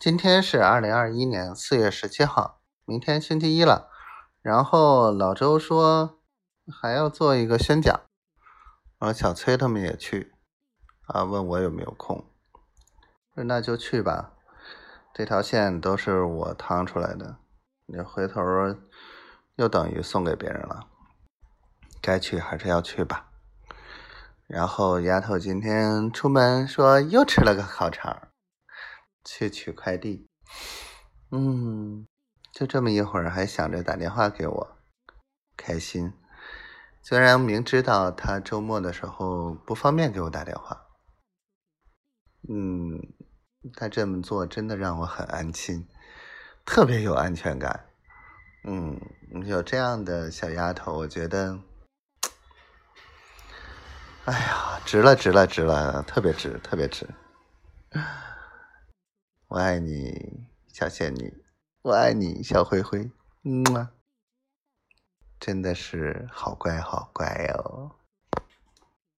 今天是二零二一年四月十七号，明天星期一了。然后老周说还要做一个宣讲，然后小崔他们也去啊，问我有没有空。说那就去吧，这条线都是我趟出来的，你回头又等于送给别人了。该去还是要去吧。然后丫头今天出门说又吃了个烤肠。去取快递，嗯，就这么一会儿还想着打电话给我，开心。虽然明知道他周末的时候不方便给我打电话，嗯，他这么做真的让我很安心，特别有安全感。嗯，有这样的小丫头，我觉得，哎呀，值了，值了，值了，特别值，特别值。我爱你，小仙女，我爱你，小灰灰，嗯，真的是好乖好乖。